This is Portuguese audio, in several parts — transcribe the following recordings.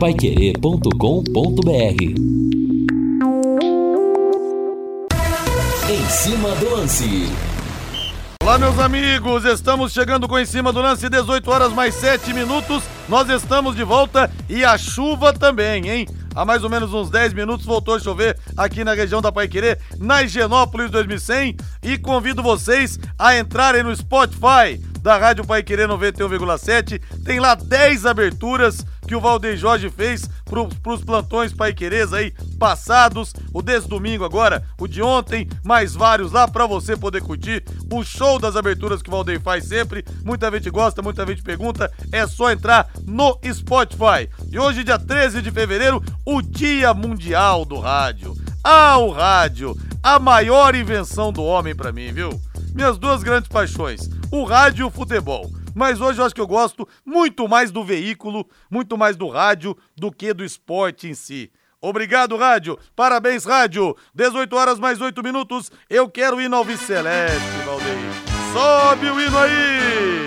paiquerê.com.br Em cima do lance. Olá, meus amigos, estamos chegando com em cima do lance, 18 horas mais 7 minutos. Nós estamos de volta e a chuva também, hein? Há mais ou menos uns 10 minutos voltou a chover aqui na região da Paiquerê, na Higienópolis 2100. E convido vocês a entrarem no Spotify da Rádio Pai Querer 91,7. Tem lá 10 aberturas que o Valdeir Jorge fez pro, pros plantões Pai Querês aí passados. O desse domingo agora, o de ontem, mais vários lá para você poder curtir. O show das aberturas que o Valdeir faz sempre. Muita gente gosta, muita gente pergunta. É só entrar no Spotify. E hoje, dia 13 de fevereiro, o Dia Mundial do Rádio. Ah, o rádio! A maior invenção do homem para mim, viu? Minhas duas grandes paixões, o rádio e o futebol. Mas hoje eu acho que eu gosto muito mais do veículo, muito mais do rádio do que do esporte em si. Obrigado, rádio. Parabéns, rádio. 18 horas mais 8 minutos. Eu quero ir no Alves Celeste, Valdeir. Sobe o hino aí!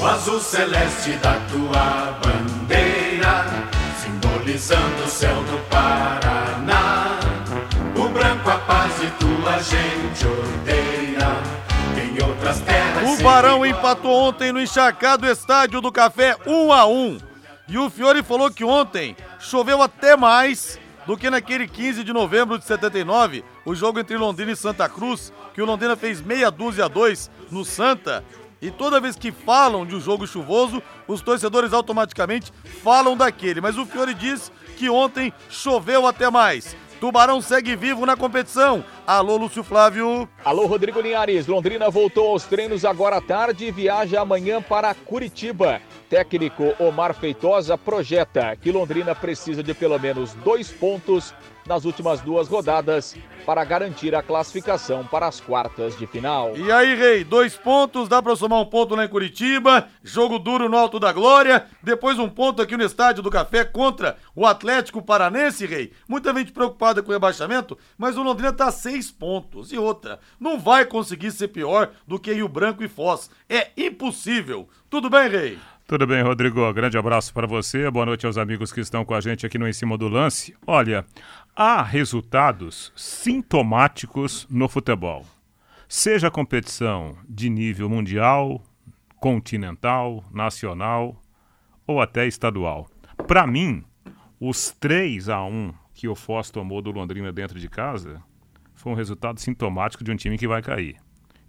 O azul celeste da tua bandeira, simbolizando o céu do Paraná. Tua gente odeia. Em outras terras. O Barão empatou ontem no encharcado estádio do Café 1 a 1 E o Fiore falou que ontem choveu até mais do que naquele 15 de novembro de 79, o jogo entre Londrina e Santa Cruz, que o Londrina fez meia dúzia a dois no Santa. E toda vez que falam de um jogo chuvoso, os torcedores automaticamente falam daquele. Mas o Fiore diz que ontem choveu até mais. Tubarão segue vivo na competição. Alô, Lúcio Flávio. Alô, Rodrigo Linhares. Londrina voltou aos treinos agora à tarde e viaja amanhã para Curitiba. Técnico Omar Feitosa projeta que Londrina precisa de pelo menos dois pontos nas últimas duas rodadas para garantir a classificação para as quartas de final. E aí, Rei, dois pontos, dá pra somar um ponto lá em Curitiba, jogo duro no Alto da Glória, depois um ponto aqui no Estádio do Café contra o Atlético Paranense, Rei. Muita gente preocupada com o rebaixamento, mas o Londrina tá a seis pontos. E outra, não vai conseguir ser pior do que Rio Branco e Foz. É impossível. Tudo bem, Rei? Tudo bem, Rodrigo. Grande abraço para você. Boa noite aos amigos que estão com a gente aqui no Em Cima do Lance. Olha, há resultados sintomáticos no futebol. Seja competição de nível mundial, continental, nacional ou até estadual. Para mim, os 3 a 1 que o Foz tomou do Londrina dentro de casa foi um resultado sintomático de um time que vai cair.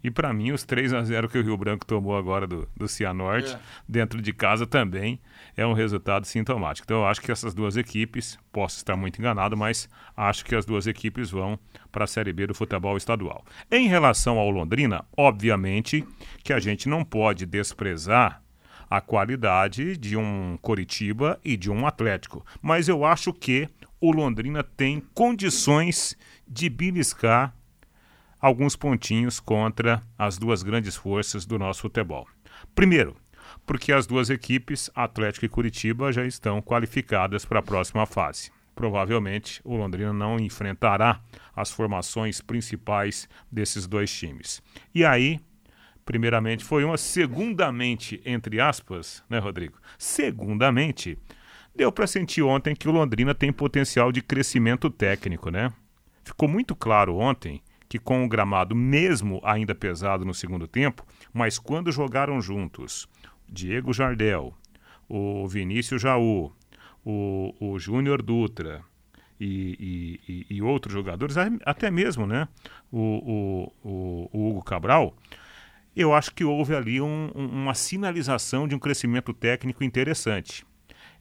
E para mim, os 3 a 0 que o Rio Branco tomou agora do, do Cianorte, é. dentro de casa também, é um resultado sintomático. Então, eu acho que essas duas equipes, posso estar muito enganado, mas acho que as duas equipes vão para a Série B do futebol estadual. Em relação ao Londrina, obviamente que a gente não pode desprezar a qualidade de um Coritiba e de um Atlético. Mas eu acho que o Londrina tem condições de beliscar alguns pontinhos contra as duas grandes forças do nosso futebol. Primeiro, porque as duas equipes, Atlético e Curitiba, já estão qualificadas para a próxima fase. Provavelmente o Londrina não enfrentará as formações principais desses dois times. E aí, primeiramente, foi uma segundamente, entre aspas, né, Rodrigo? Segundamente, deu para sentir ontem que o Londrina tem potencial de crescimento técnico, né? Ficou muito claro ontem que com o gramado, mesmo ainda pesado no segundo tempo, mas quando jogaram juntos Diego Jardel, o Vinícius Jaú, o, o Júnior Dutra e, e, e, outros jogadores, até mesmo né, o, o, o Hugo Cabral, eu acho que houve ali um, uma sinalização de um crescimento técnico interessante.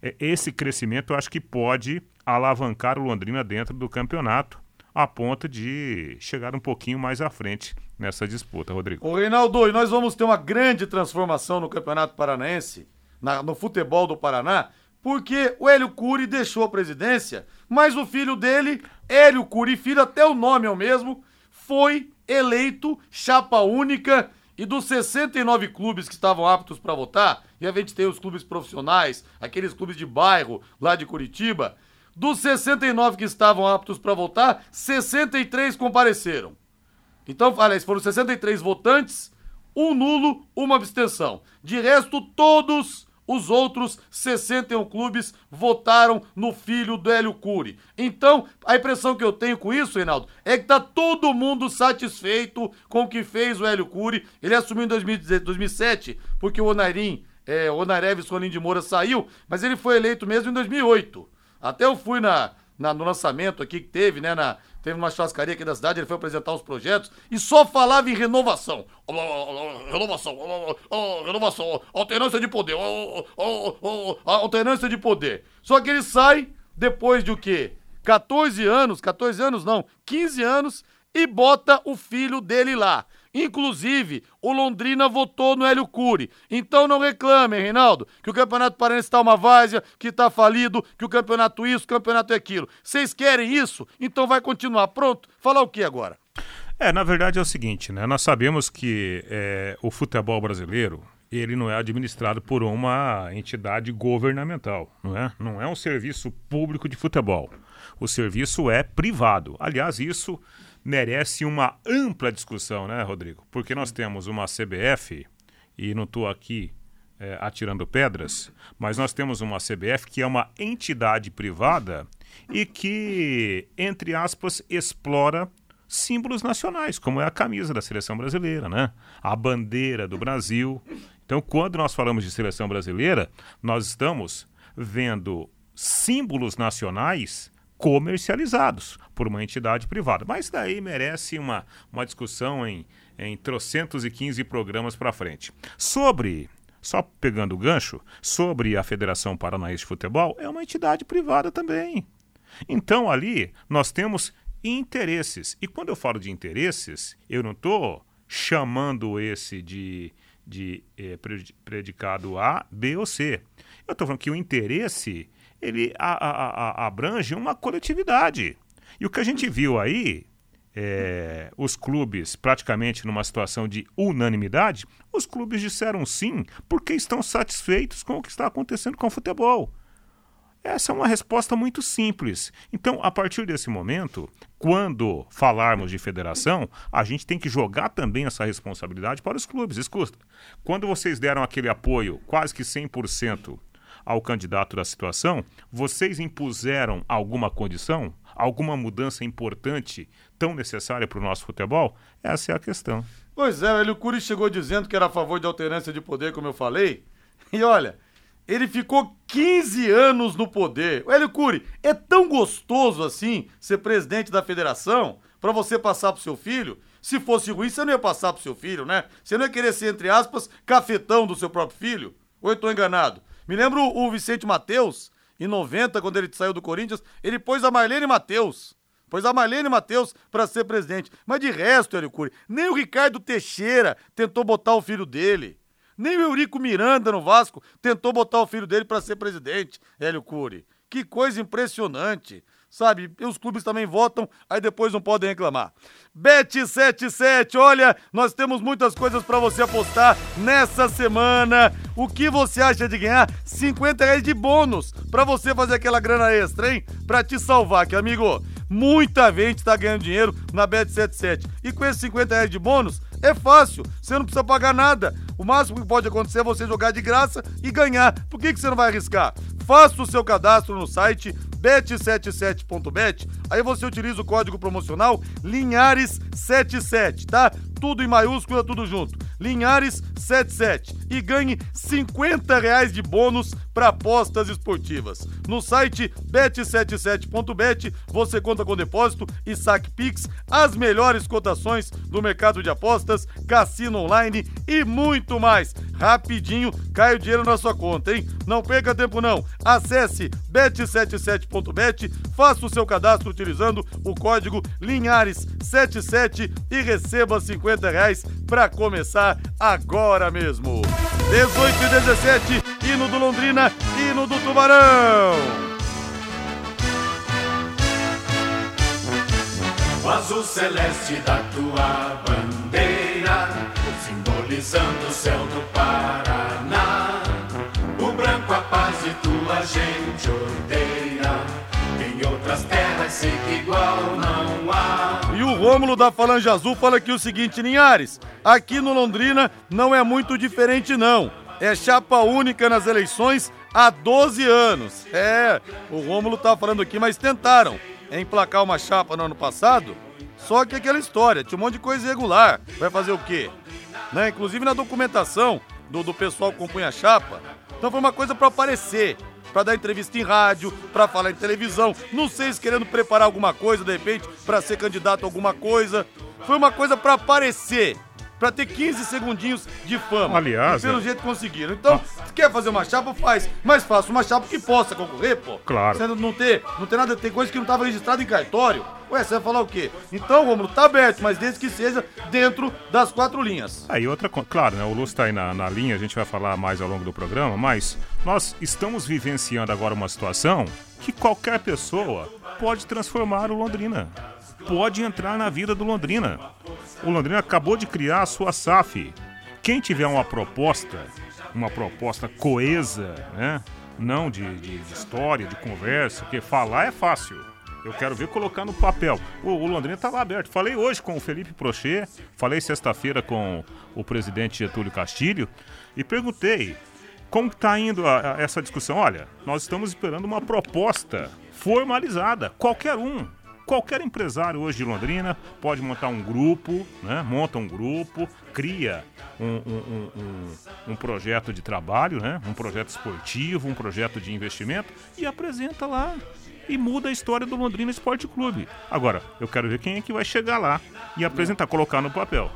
É, esse crescimento eu acho que pode alavancar o Londrina dentro do campeonato a ponto de chegar um pouquinho mais à frente nessa disputa, Rodrigo. Ô Reinaldo, e nós vamos ter uma grande transformação no Campeonato Paranaense, na, no futebol do Paraná, porque o Hélio Cury deixou a presidência, mas o filho dele, Hélio Cury Filho, até o nome é o mesmo, foi eleito chapa única e dos 69 clubes que estavam aptos para votar, e a gente tem os clubes profissionais, aqueles clubes de bairro lá de Curitiba, dos 69 que estavam aptos para votar, 63 compareceram. Então, aliás, foram 63 votantes, um nulo, uma abstenção. De resto, todos os outros 61 clubes votaram no filho do Hélio Cury. Então, a impressão que eu tenho com isso, Reinaldo, é que tá todo mundo satisfeito com o que fez o Hélio Cury. Ele assumiu em 2007, porque o Onairim, é, o Onareves Rolim de Moura saiu, mas ele foi eleito mesmo em 2008. Até eu fui na, na, no lançamento aqui que teve, né, na, teve uma churrascaria aqui da cidade, ele foi apresentar os projetos e só falava em renovação. Renovação, renovação, alternância de poder, alternância de poder. Só que ele sai depois de o quê? 14 anos, 14 anos não, 15 anos e bota o filho dele lá. Inclusive, o Londrina votou no Hélio Cury. Então não reclamem, Reinaldo, que o Campeonato Paranense está uma várzea, que está falido, que o campeonato isso, o campeonato é aquilo. Vocês querem isso? Então vai continuar. Pronto. Falar o que agora? É, na verdade é o seguinte, né? Nós sabemos que é, o futebol brasileiro, ele não é administrado por uma entidade governamental, não é? Não é um serviço público de futebol. O serviço é privado. Aliás, isso merece uma ampla discussão, né, Rodrigo? Porque nós temos uma CBF, e não estou aqui é, atirando pedras, mas nós temos uma CBF que é uma entidade privada e que, entre aspas, explora símbolos nacionais, como é a camisa da seleção brasileira, né? A bandeira do Brasil. Então, quando nós falamos de seleção brasileira, nós estamos vendo símbolos nacionais comercializados por uma entidade privada. Mas daí merece uma, uma discussão em, em trocentos e quinze programas para frente. Sobre, só pegando o gancho, sobre a Federação Paranaense de Futebol, é uma entidade privada também. Então ali nós temos interesses. E quando eu falo de interesses, eu não estou chamando esse de, de eh, predicado A, B ou C. Eu estou falando que o interesse ele a, a, a, abrange uma coletividade. E o que a gente viu aí, é, os clubes praticamente numa situação de unanimidade, os clubes disseram sim porque estão satisfeitos com o que está acontecendo com o futebol. Essa é uma resposta muito simples. Então, a partir desse momento, quando falarmos de federação, a gente tem que jogar também essa responsabilidade para os clubes. Escuta, quando vocês deram aquele apoio quase que 100% ao candidato da situação, vocês impuseram alguma condição, alguma mudança importante, tão necessária para o nosso futebol? Essa é a questão. Pois é, o Hélio Cury chegou dizendo que era a favor de alternância de poder, como eu falei. E olha, ele ficou 15 anos no poder. Hélio Cury, é tão gostoso assim ser presidente da federação para você passar pro seu filho? Se fosse ruim, você não ia passar pro seu filho, né? Você não ia querer ser, entre aspas, cafetão do seu próprio filho? Ou eu tô enganado? Me lembro o Vicente Mateus, em 90, quando ele saiu do Corinthians, ele pôs a Marlene Mateus. Pôs a Marlene Mateus para ser presidente. Mas de resto, Hélio Cury, nem o Ricardo Teixeira tentou botar o filho dele. Nem o Eurico Miranda no Vasco tentou botar o filho dele para ser presidente, Hélio Cury. Que coisa impressionante sabe? E os clubes também votam, aí depois não podem reclamar. Bet77, olha, nós temos muitas coisas para você apostar nessa semana. O que você acha de ganhar 50 reais de bônus para você fazer aquela grana extra, hein? Pra te salvar, que amigo, muita gente tá ganhando dinheiro na Bet77. E com esses 50 reais de bônus, é fácil, você não precisa pagar nada. O máximo que pode acontecer é você jogar de graça e ganhar. Por que, que você não vai arriscar? Faça o seu cadastro no site bet77.bet, aí você utiliza o código promocional Linhares77, tá? Tudo em maiúscula, tudo junto. Linhares77 e ganhe 50 reais de bônus para apostas esportivas. No site bet77.bet você conta com depósito e saque Pix, as melhores cotações do mercado de apostas, cassino online e muito mais. Rapidinho cai o dinheiro na sua conta, hein? Não perca tempo não. Acesse bet77.bet, faça o seu cadastro utilizando o código Linhares77 e receba 50 reais para começar agora mesmo. 18 e 17, hino do Londrina, hino do Tubarão. O azul celeste da tua bandeira, simbolizando o céu do Paraná. O branco a paz e tua gente odeia. Em outras terras sei que igual não há. E o Rômulo da Falange Azul fala aqui o seguinte, Linhares, aqui no Londrina não é muito diferente não. É chapa única nas eleições há 12 anos. É, o Rômulo tá falando aqui, mas tentaram emplacar uma chapa no ano passado, só que aquela história, tinha um monte de coisa irregular. Vai fazer o quê? Né? Inclusive na documentação do, do pessoal que compunha a chapa. Então foi uma coisa para aparecer, para dar entrevista em rádio, para falar em televisão. Não sei se querendo preparar alguma coisa, de repente, para ser candidato a alguma coisa. Foi uma coisa para aparecer para ter 15 segundinhos de fama. Aliás, e pelo é. jeito conseguiram. Então, se quer fazer uma chapa, faz. Mas faça uma chapa que possa concorrer, pô. Claro. Você não ter, não tem nada, tem coisa que não estava registrada em cartório. Ué, você vai falar o quê? Então, Romulo, tá aberto, mas desde que seja dentro das quatro linhas. Aí outra, claro, né, o Lúcio está aí na, na linha, a gente vai falar mais ao longo do programa, mas nós estamos vivenciando agora uma situação que qualquer pessoa pode transformar o Londrina. Pode entrar na vida do Londrina. O Londrina acabou de criar a sua SAF. Quem tiver uma proposta, uma proposta coesa, né? Não de, de- história, de conversa, porque falar é fácil. Eu quero ver colocar no papel. O, o Londrina está lá aberto. Falei hoje com o Felipe Prochet, falei sexta-feira com o presidente Getúlio Castilho e perguntei como está indo a- a- essa discussão. Olha, nós estamos esperando uma proposta formalizada. Qualquer um, qualquer empresário hoje de Londrina pode montar um grupo, né? monta um grupo, cria um, um- um- um- projeto de trabalho, né? um projeto esportivo, um projeto de investimento e apresenta lá e muda a história do Londrina Esporte Clube. Agora, eu quero ver quem é que vai chegar lá e apresentar, colocar no papel.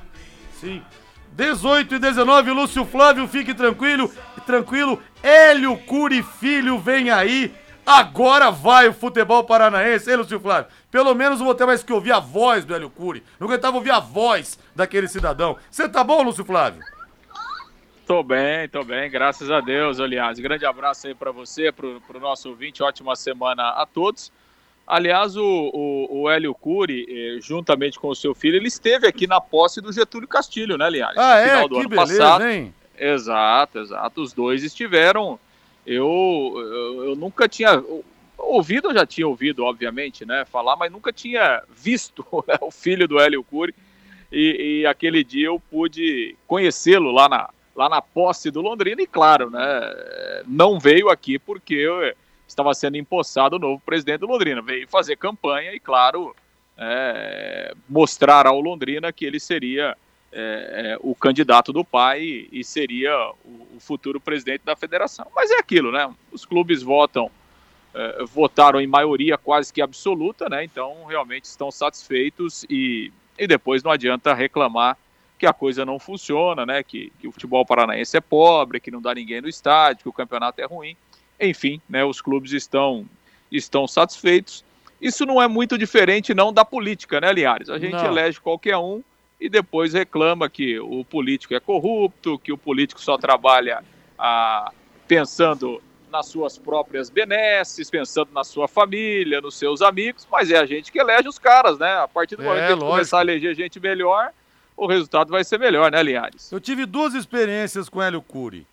Sim. 18 e 19, Lúcio Flávio, fique tranquilo. Tranquilo, Hélio Curi Filho vem aí. Agora vai o futebol paranaense, hein, Lúcio Flávio? Pelo menos vou ter mais que ouvir a voz do Hélio Curi. Não aguentava ouvir a voz daquele cidadão. Você tá bom, Lúcio Flávio? Tô bem, tô bem, graças a Deus, aliás. Grande abraço aí para você, pro, pro nosso ouvinte, ótima semana a todos. Aliás, o, o, o Hélio Cury, eh, juntamente com o seu filho, ele esteve aqui na posse do Getúlio Castilho, né, Linhares? Ah, No é? final do Que ano beleza, passado. hein? Exato, exato. Os dois estiveram. Eu, eu, eu nunca tinha. Ouvido, eu já tinha ouvido, obviamente, né? Falar, mas nunca tinha visto né, o filho do Hélio Cury. E, e aquele dia eu pude conhecê-lo lá na, lá na posse do Londrina. E claro, né? Não veio aqui porque estava sendo empossado o novo presidente do Londrina. Veio fazer campanha e, claro, é, mostrar ao Londrina que ele seria é, é, o candidato do pai e, seria o, o futuro presidente da federação. Mas é aquilo, né? Os clubes votam, é, votaram em maioria quase que absoluta, né? Então realmente estão satisfeitos e, e depois não adianta reclamar que a coisa não funciona, né? Que, que o futebol paranaense é pobre, que não dá ninguém no estádio, que o campeonato é ruim. Enfim, né? Os clubes estão estão satisfeitos. Isso não é muito diferente não da política, né, Linhares? A gente Não. elege qualquer um e depois reclama que o político é corrupto, que o político só trabalha ah, pensando nas suas próprias benesses, pensando na sua família, nos seus amigos, mas é a gente que elege os caras, né? A partir do É, momento que a começar a eleger gente melhor, o resultado vai ser melhor, né, Linhares? Eu tive duas experiências com Hélio Cury.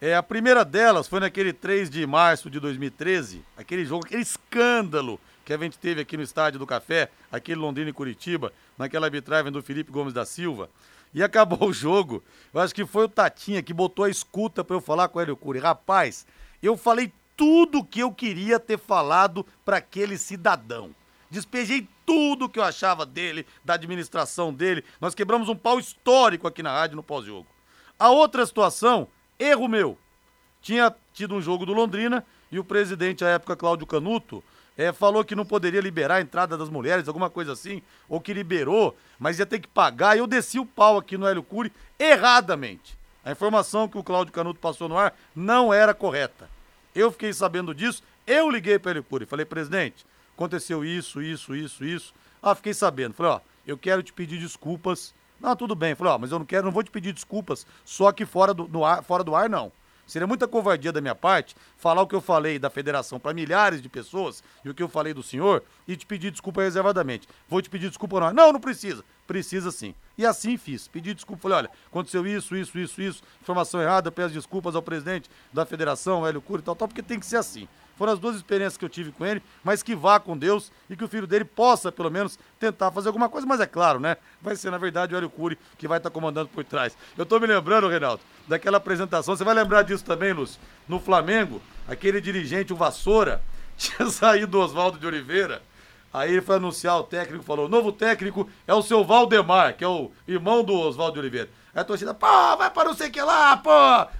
É, a primeira delas foi naquele 3 de março de 2013, aquele jogo, aquele escândalo que a gente teve aqui no Estádio do Café, aquele Londrina e Curitiba, naquela arbitragem do Felipe Gomes da Silva. E acabou o jogo. Eu acho que foi o Tatinha que botou a escuta pra eu falar com o Hélio Cury. Rapaz, eu falei tudo que eu queria ter falado pra aquele cidadão. Despejei tudo que eu achava dele, da administração dele. Nós quebramos um pau histórico aqui na rádio no pós-jogo. A outra situação, erro meu. Tinha tido um jogo do Londrina e o presidente, à época, Cláudio Canuto, eh, falou que não poderia liberar a entrada das mulheres, alguma coisa assim, ou que liberou, mas ia ter que pagar. Eu desci o pau aqui no Hélio Cury erradamente. A informação que o Cláudio Canuto passou no ar não era correta. Eu fiquei sabendo disso, eu liguei para o Hélio Cury, falei, presidente, aconteceu isso, isso, isso, isso. Ah, fiquei sabendo. Falei, ó, eu quero te pedir desculpas. Não, tudo bem. Falei, ó, mas eu não quero, não vou te pedir desculpas só que fora do, ar, fora do ar, não. Seria muita covardia da minha parte falar o que eu falei da federação para milhares de pessoas e o que eu falei do senhor e te pedir desculpa reservadamente. Vou te pedir desculpa não. Não, não precisa. Precisa sim. E assim fiz. Pedi desculpa, falei, olha, aconteceu isso, isso, isso, isso, informação errada, peço desculpas ao presidente da federação, Hélio Cury e tal, tal, porque tem que ser assim. Foram as duas experiências que eu tive com ele, mas que vá com Deus e que o filho dele possa, pelo menos, tentar fazer alguma coisa. Mas é claro, né? Vai ser, na verdade, o Hélio Cury que vai estar comandando por trás. Eu tô me lembrando, Reinaldo, daquela apresentação. Você vai lembrar disso também, Lúcio? No Flamengo, aquele dirigente, o Vassoura, tinha saído do Oswaldo de Oliveira. Aí ele foi anunciar o técnico, falou: o novo técnico é o seu Valdemar, que é o irmão do Oswaldo de Oliveira. Aí a torcida, pô, vai para não sei o que lá, pô,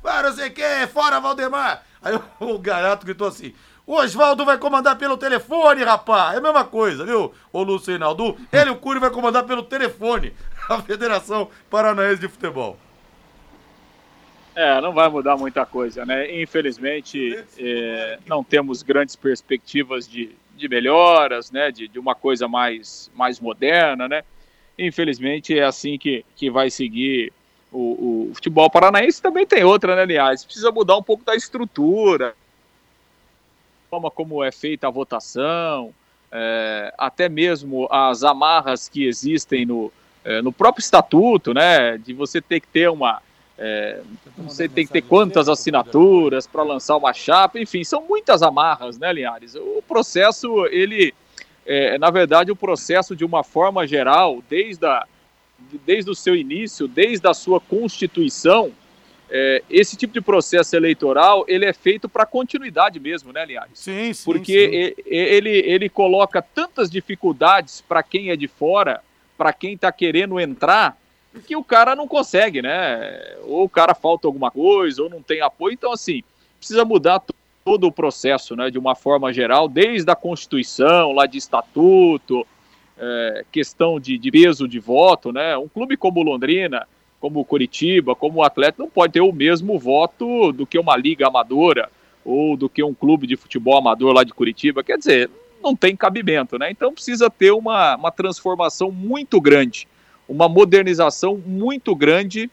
vai não sei o que, fora Valdemar. Aí o Garato gritou assim: o Oswaldo vai comandar pelo telefone, rapaz. É a mesma coisa, viu? Ô Lúcio Reinaldo, ele o Cury vai comandar pelo telefone a Federação Paranaense de Futebol. É, não vai mudar muita coisa, né? Infelizmente, é, não temos grandes perspectivas de, de melhoras, né? De, de uma coisa mais, mais moderna, né? Infelizmente, é assim que, que vai seguir o, o futebol paranaense. Também tem outra, né, aliás? Precisa mudar um pouco da estrutura, forma como é feita a votação, é, até mesmo as amarras que existem no, é, no próprio estatuto, né? De você ter que ter uma é, você tem que ter quantas assinaturas para lançar uma chapa, enfim, são muitas amarras, né, Linhares? O processo, ele, é, na verdade, o processo de uma forma geral, desde, a, desde o seu início, desde a sua constituição, é, esse tipo de processo eleitoral, ele é feito para continuidade mesmo, né, Linhares? Sim, sim. Porque sim. Ele, ele coloca tantas dificuldades para quem é de fora, para quem está querendo entrar, que o cara não consegue, né? Ou o cara falta alguma coisa, ou não tem apoio. Então, assim, precisa mudar todo o processo, né? De uma forma geral, desde a Constituição, lá de estatuto, é, questão de, de, peso de voto, né? Um clube como Londrina, como Curitiba, como o Atlético, não pode ter o mesmo voto do que uma liga amadora ou do que um clube de futebol amador lá de Curitiba. Quer dizer, não tem cabimento, né? Então precisa ter uma, uma transformação muito grande uma modernização muito grande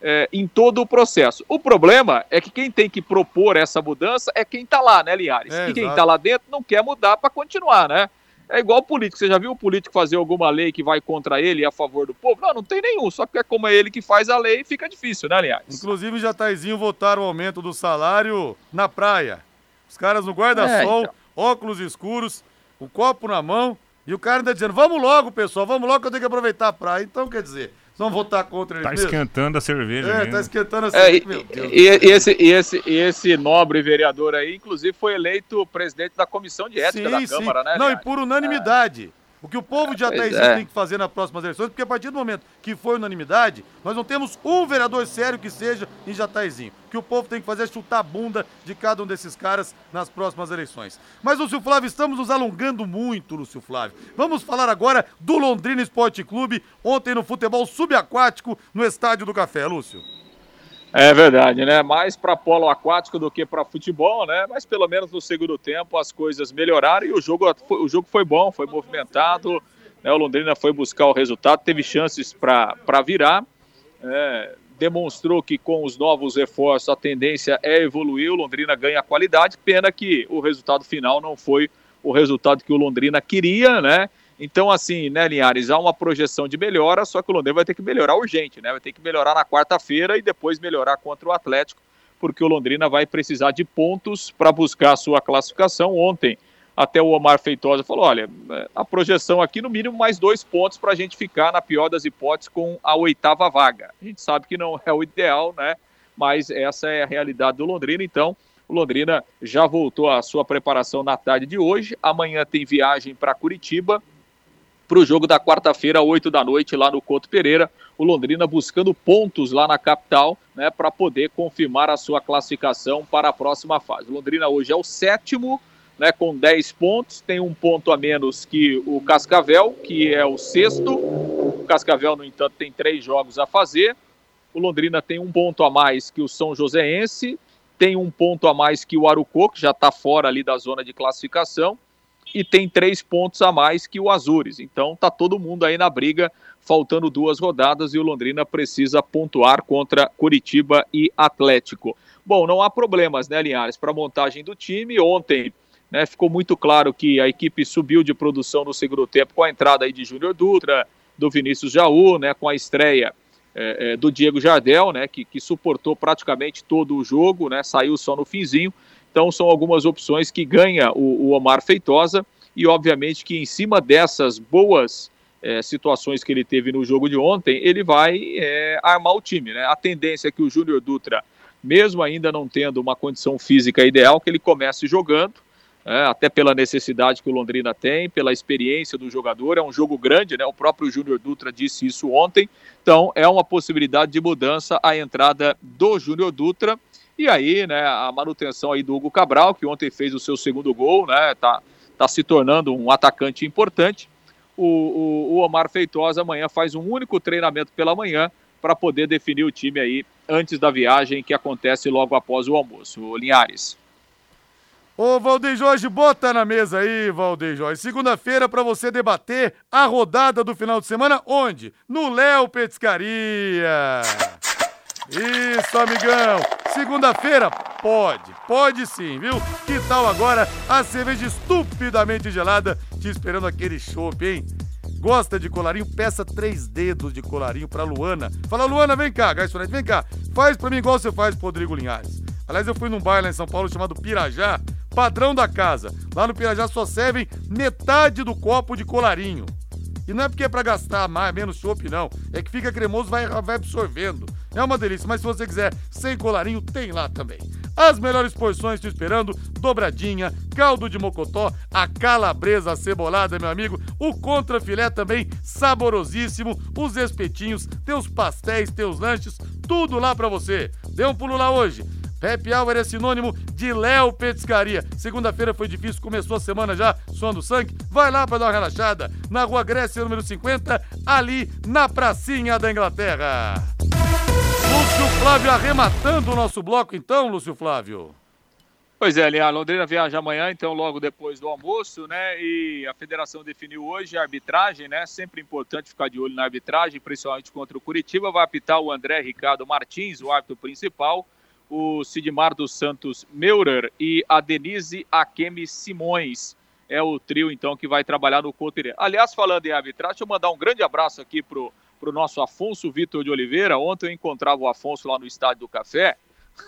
é, em todo o processo. O problema é que quem tem que propor essa mudança é quem está lá, né, Liares? É, e quem está lá dentro não quer mudar para continuar, né? É igual o político. Você já viu o político fazer alguma lei que vai contra ele e a favor do povo? Não, não tem nenhum. Só que é como é ele que faz a lei, fica difícil, né, Liares? Inclusive, já Taizinho votaram o aumento do salário na praia. Os caras no guarda-sol, é, então. óculos escuros, o copo na mão e o cara ainda dizendo, vamos logo, pessoal, vamos logo que eu tenho que aproveitar a praia. Então, quer dizer, vão votar contra ele Tá mesmo? esquentando a cerveja. É, mesmo. tá esquentando a cerveja. É, Meu Deus. E, e, esse, e, esse, e esse nobre vereador aí, inclusive, foi eleito presidente da comissão de ética sim, da Câmara, sim. né? Não, e por unanimidade. É. O que o povo de Jataizinho é. tem que fazer nas próximas eleições, porque a partir do momento que foi unanimidade, nós não temos um vereador sério que seja em Jataizinho. O que o povo tem que fazer é chutar a bunda de cada um desses caras nas próximas eleições. Mas, Lúcio Flávio, estamos nos alongando muito, Lúcio Flávio. Vamos falar agora do Londrina Esporte Clube, ontem no futebol subaquático no Estádio do Café, Lúcio. É verdade, né? Mais para polo aquático do que para futebol, né? Mas pelo menos no segundo tempo as coisas melhoraram e o jogo, o jogo foi bom, foi movimentado. Né? O Londrina foi buscar o resultado, teve chances para virar. É, demonstrou que com os novos reforços a tendência é evoluir. O Londrina ganha qualidade. Pena que o resultado final não foi o resultado que o Londrina queria, né? Então, assim, né, Linhares, há uma projeção de melhora, só que o Londrina vai ter que melhorar urgente, né? Vai ter que melhorar na quarta-feira e depois melhorar contra o Atlético, porque o Londrina vai precisar de pontos para buscar a sua classificação. Ontem, até o Omar Feitosa falou: olha, a projeção aqui, no mínimo, mais dois pontos para a gente ficar, na pior das hipóteses, com a oitava vaga. A gente sabe que não é o ideal, né? Mas essa é a realidade do Londrina, então. O Londrina já voltou à sua preparação na tarde de hoje. Amanhã tem viagem para Curitiba para o jogo da quarta-feira, 8 da noite, lá no Couto Pereira. O Londrina buscando pontos lá na capital, né, para poder confirmar a sua classificação para a próxima fase. O Londrina hoje é o sétimo, né, com 10 pontos, tem um ponto a menos que o Cascavel, que é o sexto. O Cascavel, no entanto, tem três jogos a fazer. O Londrina tem um ponto a mais que o São Joséense, tem um ponto a mais que o Arucô, que já está fora ali da zona de classificação e tem três pontos a mais que o Azures. Então tá todo mundo aí na briga, faltando duas rodadas e o Londrina precisa pontuar contra Curitiba e Atlético. Bom, não há problemas, né, Linhares, para a montagem do time. Ontem Né? Ficou muito claro que a equipe subiu de produção no segundo tempo com a entrada aí de Júnior Dutra, do Vinícius Jaú, né? com a estreia é, é, do Diego Jardel, né? que, que suportou praticamente todo o jogo, né? saiu só no finzinho. Então são algumas opções que ganha o, o Omar Feitosa e obviamente que em cima dessas boas é, situações que ele teve no jogo de ontem, ele vai é, armar o time. Né? A tendência é que o Júnior Dutra, mesmo ainda não tendo uma condição física ideal, que ele comece jogando, é, até pela necessidade que o Londrina tem, pela experiência do jogador. É um jogo grande, né? O próprio Júnior Dutra disse isso ontem. Então, é uma possibilidade de mudança a entrada do Júnior Dutra. E aí, né, a manutenção aí do Hugo Cabral, que ontem fez o seu segundo gol, né? Tá, tá se tornando um atacante importante o, o, o Omar Feitosa amanhã faz um único treinamento pela manhã para poder definir o time aí antes da viagem que acontece logo após o almoço. O Linhares. Ô, Valdeir Jorge, bota na mesa aí, Valdeir Jorge. Segunda-feira para você debater a rodada do final de semana, onde? No Léo Petiscaria. Isso, amigão. Segunda-feira, pode, pode sim, viu? Que tal agora a cerveja estupidamente gelada te esperando aquele chopp, hein? Gosta de colarinho? Peça três dedos de colarinho pra Luana. Fala, Luana, vem cá, garçonete, vem cá. Faz pra mim igual você faz pro Rodrigo Linhares. Aliás, eu fui num baile lá em São Paulo chamado Pirajá, padrão da casa. Lá no Pirajá só servem metade do copo de colarinho. E não é porque é pra gastar mais, menos chopp, não. É que fica cremoso, vai, vai absorvendo. É uma delícia, mas se você quiser sem colarinho, tem lá também. As melhores porções te esperando: dobradinha, caldo de mocotó, a calabresa cebolada, meu amigo, o contrafilé também saborosíssimo, os espetinhos, teus pastéis, teus lanches, tudo lá para você. Dê um pulo lá hoje. Happy Hour é sinônimo de Léo Petiscaria. Segunda-feira foi difícil, começou a semana já, suando sangue. Vai lá para dar uma relaxada. Na Rua Grécia, número 50, ali na pracinha da Inglaterra. Lúcio Flávio arrematando o nosso bloco, então, Lúcio Flávio. Pois é, a Londrina viaja amanhã, então logo depois do almoço, né? E a federação definiu hoje a arbitragem, né? Sempre importante ficar de olho na arbitragem, principalmente contra o Curitiba. Vai apitar o André Ricardo Martins, o árbitro principal o Sidmar dos Santos Meurer e a Denise Akemi Simões. É o trio, então, que vai trabalhar no Cotiré. Aliás, falando em arbitragem, deixa eu mandar um grande abraço aqui pro, pro nosso Afonso Vitor de Oliveira. Ontem eu encontrava o Afonso lá no Estádio do Café.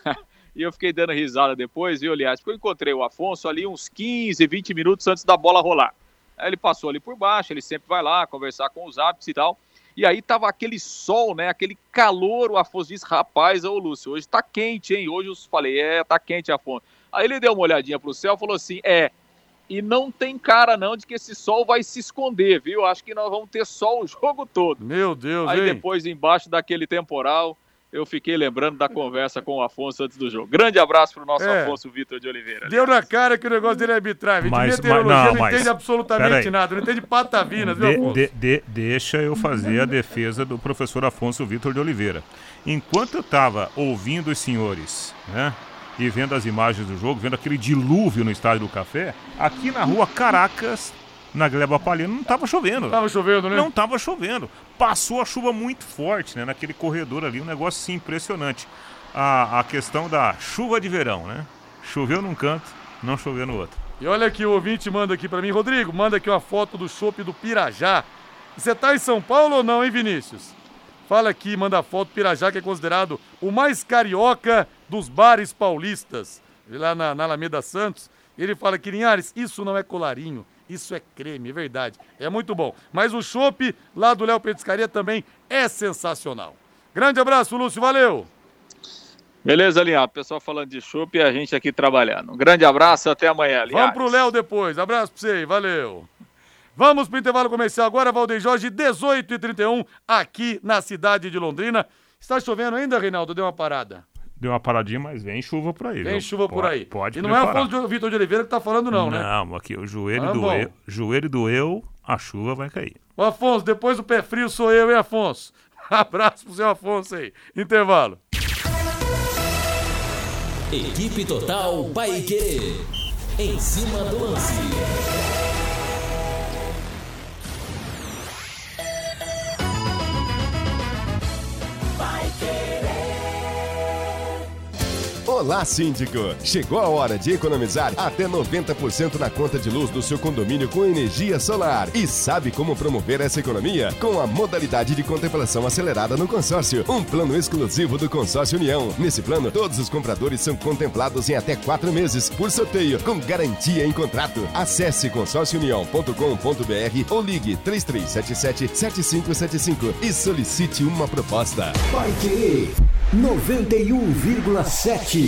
e eu fiquei dando risada depois, viu, aliás? Porque eu encontrei o Afonso ali uns 15, 20 minutos antes da bola rolar. Aí ele passou ali por baixo, ele sempre vai lá conversar com os árbitros e tal. E aí tava aquele sol, né? Aquele calor, o Afonso disse, rapaz, ô Lúcio, hoje tá quente, hein? Hoje eu falei, é, tá quente, Afonso. Aí ele deu uma olhadinha pro céu e falou assim, é, e não tem cara não de que esse sol vai se esconder, viu? Acho que nós vamos ter sol o jogo todo. Meu Deus, Aí hein? depois, embaixo daquele temporal, eu fiquei lembrando da conversa com o Afonso antes do jogo. Grande abraço pro nosso É. Afonso Vitor de Oliveira. Deu na cara que o negócio dele é arbitragem. Mas- de meteorologia mas- não, não, mas- entende absolutamente nada. Não entende patavinas, viu, De- Afonso? de- de- deixa eu fazer a defesa do professor Afonso Vitor de Oliveira. Enquanto eu estava ouvindo os senhores, né? E vendo as imagens do jogo, vendo aquele dilúvio no estádio do café, aqui na rua Caracas, na Gleba Palhano, não estava chovendo. Tava chovendo, né? Não estava chovendo. Passou a chuva muito forte, né? Naquele corredor ali, um negócio assim, impressionante. A, a questão da chuva de verão, né? Choveu num canto, não choveu no outro. E olha aqui, o ouvinte manda aqui pra mim. Rodrigo, manda aqui uma foto do chopp do Pirajá. Você tá em São Paulo ou não, hein, Vinícius? Fala aqui, manda a foto do Pirajá, que é considerado o mais carioca dos bares paulistas. Lá na, na Alameda Santos. Ele fala que, Linhares, isso não é colarinho, isso é creme, é verdade. É muito bom. Mas o chopp lá do Léo Petiscaria também é sensacional. Grande abraço, Lúcio, valeu! Beleza, Linhares? Pessoal falando de chopp e a gente aqui trabalhando. Um grande abraço, até amanhã, Linhares. Vamos pro Léo depois. Abraço pra você aí, valeu. Vamos pro intervalo comercial agora, Valdeir Jorge, 18 e 31 aqui na cidade de Londrina. Está chovendo ainda, Reinaldo? Deu uma parada. Deu uma paradinha, mas vem chuva por aí. Tem viu? chuva por Pode- aí. Pode e não é o preparar. Afonso de- Vitor de Oliveira que tá falando, não, né? Não, aqui o joelho Ah, doeu, joelho doeu, a chuva vai cair. O Afonso, depois do pé frio sou eu, hein, Afonso? Abraço pro seu Afonso aí. Intervalo. Equipe Total Paique. Em cima do lance. Olá, síndico! Chegou a hora de economizar até 90% na conta de luz do seu condomínio com energia solar. E sabe como promover essa economia? Com a modalidade de contemplação acelerada no consórcio, um plano exclusivo do Consórcio União. Nesse plano, todos os compradores são contemplados em até quatro meses, por sorteio, com garantia em contrato. Acesse consórciounião.com.br ou ligue 3377-7575 e solicite uma proposta. Querer 91,7.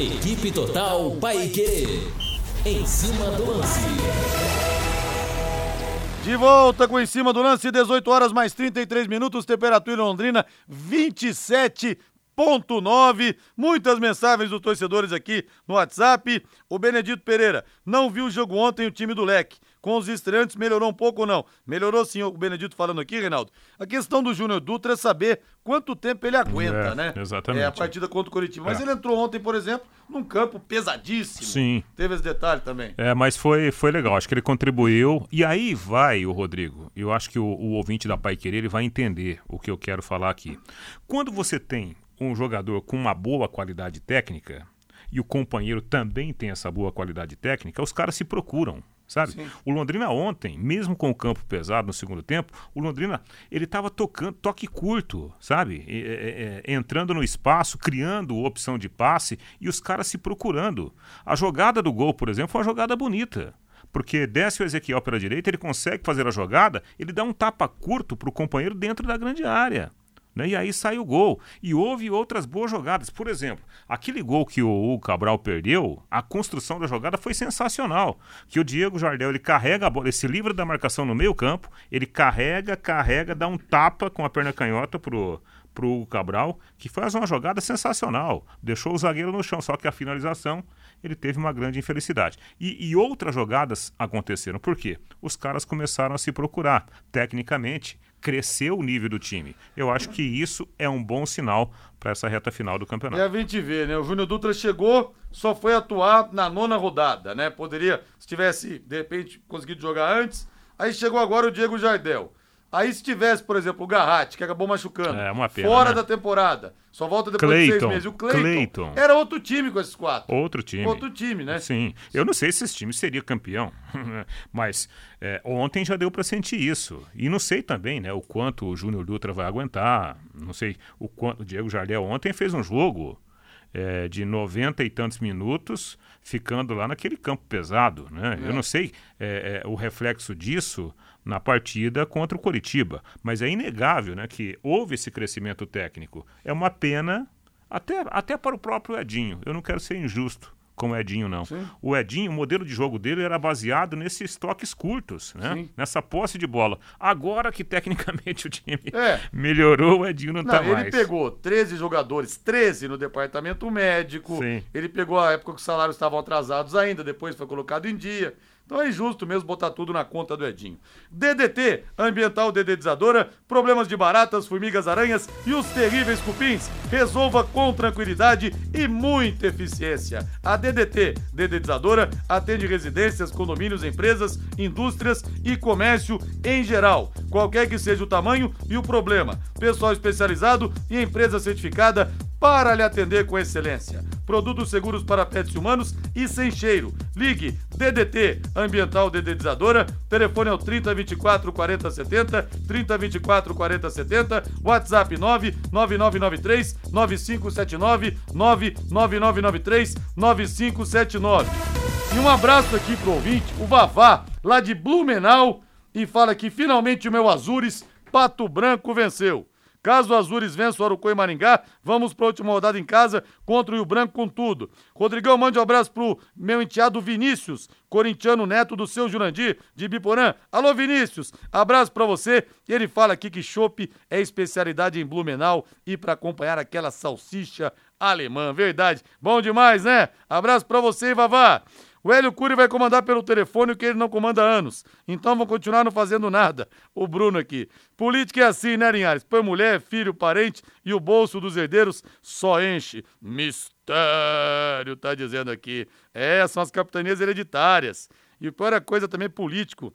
Equipe Total Paique. Em cima do lance. De volta com em cima do lance, 18 horas mais 33 minutos, temperatura em Londrina 27.9. Muitas mensagens dos torcedores aqui no WhatsApp. O Benedito Pereira, não viu o jogo ontem o time do Leque. Com os estreantes melhorou um pouco ou não? Melhorou sim, o Benedito falando aqui, Reinaldo. A questão do Júnior Dutra é saber quanto tempo ele aguenta, É, né? exatamente. É a partida contra o Curitiba. Mas É. ele entrou ontem, por exemplo, num campo pesadíssimo. Sim. Teve esse detalhe também. É, mas foi, foi legal, acho que ele contribuiu. E aí vai o Rodrigo. Eu acho que o, o ouvinte da Pai Querer ele vai entender o que eu quero falar aqui. Quando você tem um jogador com uma boa qualidade técnica e o companheiro também tem essa boa qualidade técnica, os caras se procuram. Sabe? O Londrina ontem, mesmo com o campo pesado no segundo tempo, o Londrina ele estava tocando toque curto, sabe? É- é- entrando no espaço, criando opção de passe e os caras se procurando. A jogada do gol, por exemplo, foi uma jogada bonita. Porque desce o Ezequiel pela direita, ele consegue fazer a jogada, ele dá um tapa curto para o companheiro dentro da grande área. Né? E aí sai o gol. E houve outras boas jogadas. Por exemplo, aquele gol que o Hugo Cabral perdeu, a construção da jogada foi sensacional. Que o Diego Jardel ele carrega a bola, ele se livra da marcação no meio campo, ele carrega, carrega, dá um tapa com a perna canhota pro pro Hugo Cabral, que faz uma jogada sensacional. Deixou o zagueiro no chão, só que a finalização ele teve uma grande infelicidade. E, e outras jogadas aconteceram. Por quê? Os caras começaram a se procurar. Tecnicamente, cresceu o nível do time. Eu acho que isso é um bom sinal para essa reta final do campeonato. a gente vê, né? O Júnior Dutra chegou, só foi atuar na nona rodada, né? Poderia, se tivesse, de repente, conseguido jogar antes. Aí chegou agora o Diego Jardel. Aí se tivesse, por exemplo, o Garratti, que acabou machucando, É, uma pena, fora né? da temporada, só volta depois de seis meses. O Cleiton, Cleiton. era outro time com esses quatro. Outro time. Outro time, né? Sim. Eu não sei se esse time seria campeão, mas é, ontem já deu para sentir isso. E não sei também, né, o quanto o Júnior Dutra vai aguentar. Não sei o quanto. O Diego Jardel ontem fez um jogo é, de 90 e tantos minutos, ficando lá naquele campo pesado, né? Eu não sei é, é, o reflexo disso na partida contra o Coritiba, mas é inegável, né, que houve esse crescimento técnico. É uma pena até, até para o próprio Edinho. Eu não quero ser injusto com o Edinho, não. O Edinho, o modelo de jogo dele era baseado nesses toques curtos, né? Sim. Nessa posse de bola. Agora que tecnicamente o time É. melhorou, o Edinho não, Não, tá ele mais. pegou 13 jogadores, 13 no departamento médico. Sim. Ele pegou a época que os salários estavam atrasados ainda, depois foi colocado em dia. Então é injusto mesmo botar tudo na conta do Edinho. DDT, Ambiental Dedetizadora, problemas de baratas, formigas, aranhas e os terríveis cupins. Resolva com tranquilidade e muita eficiência. A DDT, Dedetizadora, atende residências, condomínios, empresas, indústrias e comércio em geral. Qualquer que seja o tamanho e o problema. Pessoal especializado e empresa certificada para lhe atender com excelência. Produtos seguros para pets humanos e sem cheiro. Ligue DDT Ambiental Dedetizadora. Telefone é o 3024 40 70, 3024 40 70, WhatsApp 99993 9579 99993 9579. E um abraço aqui pro ouvinte, o Vavá, lá de Blumenau, e fala que finalmente o meu Azures, Pato Branco, venceu. Caso o Azures vença o Arucó e Maringá, vamos para a última rodada em casa contra o Rio Branco com tudo. Rodrigão, mande um abraço pro meu enteado Vinícius, corintiano neto do seu Jurandir, de Biporã. Alô, Vinícius, abraço para você. Ele fala aqui que chopp é especialidade em Blumenau e para acompanhar aquela salsicha alemã. Verdade. Bom demais, né? Abraço para você, Vavá. O Hélio Cury vai comandar pelo telefone o que ele não comanda há anos. Então vão continuar não fazendo nada. O Bruno aqui. Política é assim, né, Linhares? Põe mulher, filho, parente e o bolso dos herdeiros só enche. Mistério, tá dizendo aqui. É, são as capitanias hereditárias. E pior é coisa também político.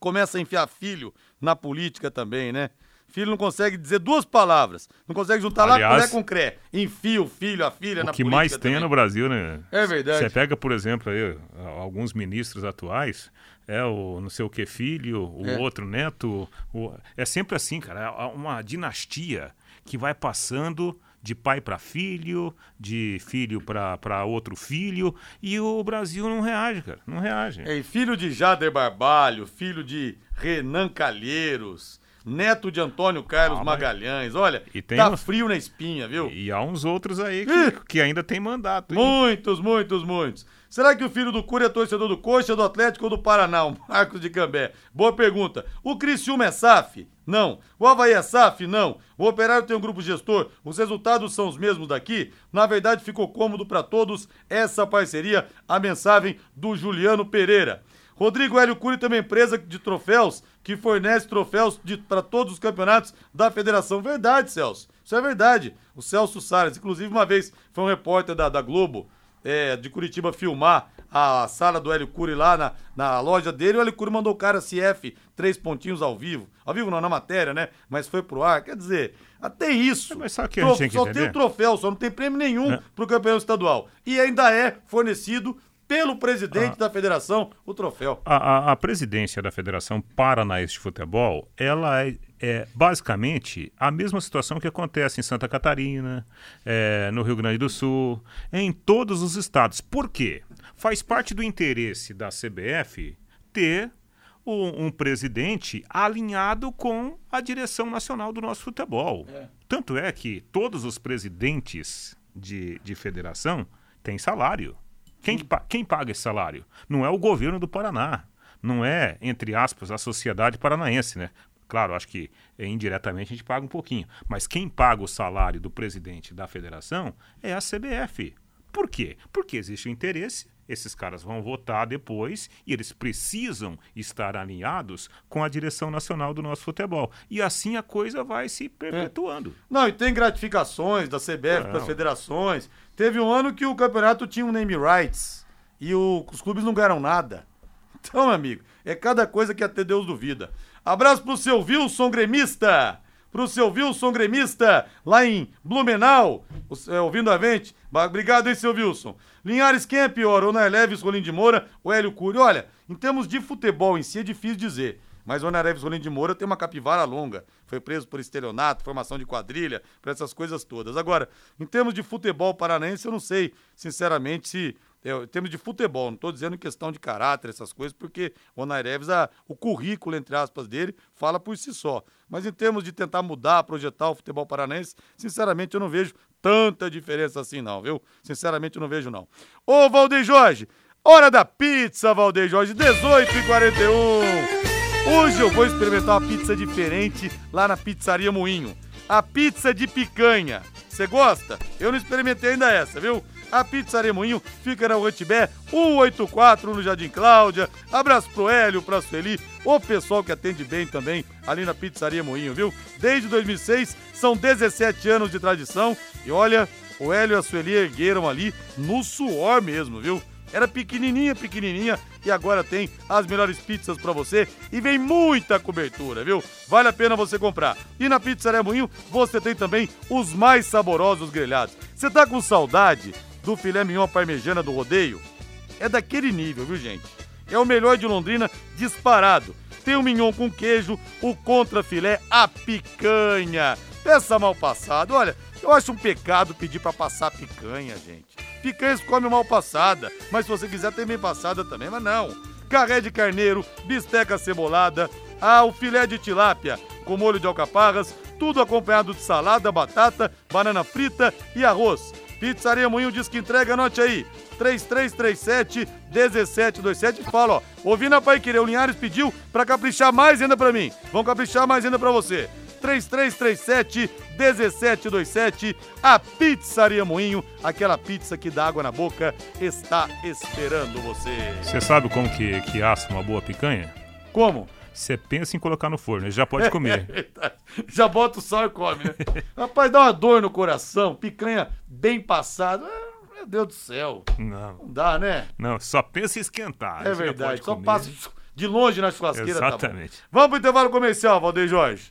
Começa a enfiar filho na política também, né? Filho não consegue dizer duas palavras. Não consegue juntar Aliás, lá com cré. Enfia o filho, a filha na O que política mais tem também. no Brasil, né? É verdade. Você pega, por exemplo, aí, alguns ministros atuais, é o não sei o que filho, o É. outro neto. o- É sempre assim, cara. É uma dinastia que vai passando de pai para filho, de filho para outro filho, e o Brasil não reage, cara. Não reage. É, filho de Jader Barbalho, filho de Renan Calheiros, neto de Antônio Carlos Ah, Magalhães. Olha, E tem tá uns- frio na espinha, viu? E há uns outros aí que, que ainda tem mandato. hein? Muitos, muitos, muitos. Será que o filho do Cury é torcedor do Coxa, do Atlético ou do Paraná? O Marcos de Cambé. Boa pergunta. O Criciúma é SAF? Não. O Havaí é SAF? Não. O Operário tem um grupo gestor? Os resultados são os mesmos daqui? Na verdade, ficou cômodo para todos essa parceria. A mensagem do Juliano Pereira. Rodrigo Hélio Cury tem uma empresa de troféus que fornece troféus para todos os campeonatos da federação. Verdade, Celso. Isso é verdade. O Celso Salles, inclusive, uma vez foi um repórter da, da Globo é, de Curitiba filmar a sala do Hélio Cury lá na, na loja dele. O Hélio Cury mandou o cara CF três pontinhos ao vivo. Ao vivo não, na matéria, né? Mas foi pro ar. Quer dizer, até isso. Mas sabe o que a gente tem que só tem entender? o troféu, só não tem prêmio nenhum É. pro campeão estadual. E ainda é fornecido pelo presidente Ah. da federação o troféu. A, a- a presidência da Federação Paranaense de Futebol, ela é, é basicamente a mesma situação que acontece em Santa Catarina, é, no Rio Grande do Sul, em todos os estados. Por quê? Faz parte do interesse da CBF ter um, um presidente alinhado com a direção nacional do nosso futebol. Tanto é que todos os presidentes de, de federação têm salário. Quem, quem paga esse salário? Não é o governo do Paraná. Não é, entre aspas, a sociedade paranaense, né? Claro, acho que eh, indiretamente a gente paga um pouquinho. Mas quem paga o salário do presidente da federação é a CBF. Por quê? Porque existe o interesse, esses caras vão votar depois e eles precisam estar alinhados com a direção nacional do nosso futebol. E assim a coisa vai se perpetuando. Não, e tem gratificações da CBF para as federações. Teve um ano que o campeonato tinha um name rights e o- os clubes não ganharam nada. Então, amigo, é cada coisa que até Deus duvida. Abraço pro seu Wilson Gremista. Pro seu Wilson Gremista, lá em Blumenau, o- é, ouvindo a gente. Obrigado, hein, seu Wilson. Linhares, quem é pior? Onar Leves, Rolim de Moura ou Hélio Cury? Olha, em termos de futebol em si é difícil dizer. Mas o Leves, Rolim de Moura tem uma capivara longa. Foi preso por estelionato, formação de quadrilha, por essas coisas todas. Agora, em termos de futebol paranaense, eu não sei, sinceramente, se é, em termos de futebol, não estou dizendo questão de caráter, essas coisas, porque o Onaireves, a, o currículo, entre aspas, dele, fala por si só. Mas em termos de tentar mudar, projetar o futebol paranaense, sinceramente eu não vejo tanta diferença assim, não, viu? Sinceramente eu não vejo, não. Ô, Valdeir Jorge, hora da pizza, Valdeir Jorge, 18h41. Hoje eu vou experimentar uma pizza diferente lá na Pizzaria Moinho. A pizza de picanha. Você gosta? Eu não experimentei ainda essa, viu? A Pizzaria Moinho fica na Rua Tibé, 184 no Jardim Cláudia. Abraço pro Hélio, pra Sueli, o pessoal que atende bem também ali na Pizzaria Moinho, viu? Desde 2006, são 17 anos de tradição. E olha, o Hélio e a Sueli ergueram ali no suor mesmo, viu? Era pequenininha, pequenininha e agora tem as melhores pizzas pra você e vem muita cobertura, viu? Vale a pena você comprar. E na Pizzaria Moinho você tem também os mais saborosos grelhados. Você tá com saudade do filé mignon parmejana do rodeio? É daquele nível, viu, gente? É o melhor de Londrina disparado. Tem o mignon com queijo, o contra filé, a picanha. Peça mal passado. Olha, eu acho um pecado pedir pra passar picanha, gente. Picanha se come mal passada, mas se você quiser tem bem passada também, mas não. Carré de carneiro, bisteca cebolada, ah, o filé de tilápia com molho de alcaparras, tudo acompanhado de salada, batata, banana frita e arroz. Pizzaria Moinho diz que entrega, anote aí. 3337 1727 fala, ó. Ouvindo a Pai Querer, o Linhares pediu pra caprichar mais ainda pra mim. Vão caprichar mais ainda pra você. 3337 1727 A Pizzaria Moinho, aquela pizza que dá água na boca, está esperando você. Você sabe como que, que assa uma boa picanha? Como? Você pensa em colocar no forno, ele já pode comer. já bota o sal e come, né? Rapaz, dá uma dor no coração, picanha bem passada. Meu Deus do céu. Não. Não dá, né? Não, só pensa em esquentar. É verdade, só comer. passa de longe na churrasqueira. tá. Exatamente. Vamos pro intervalo comercial, Valdeir Jorge.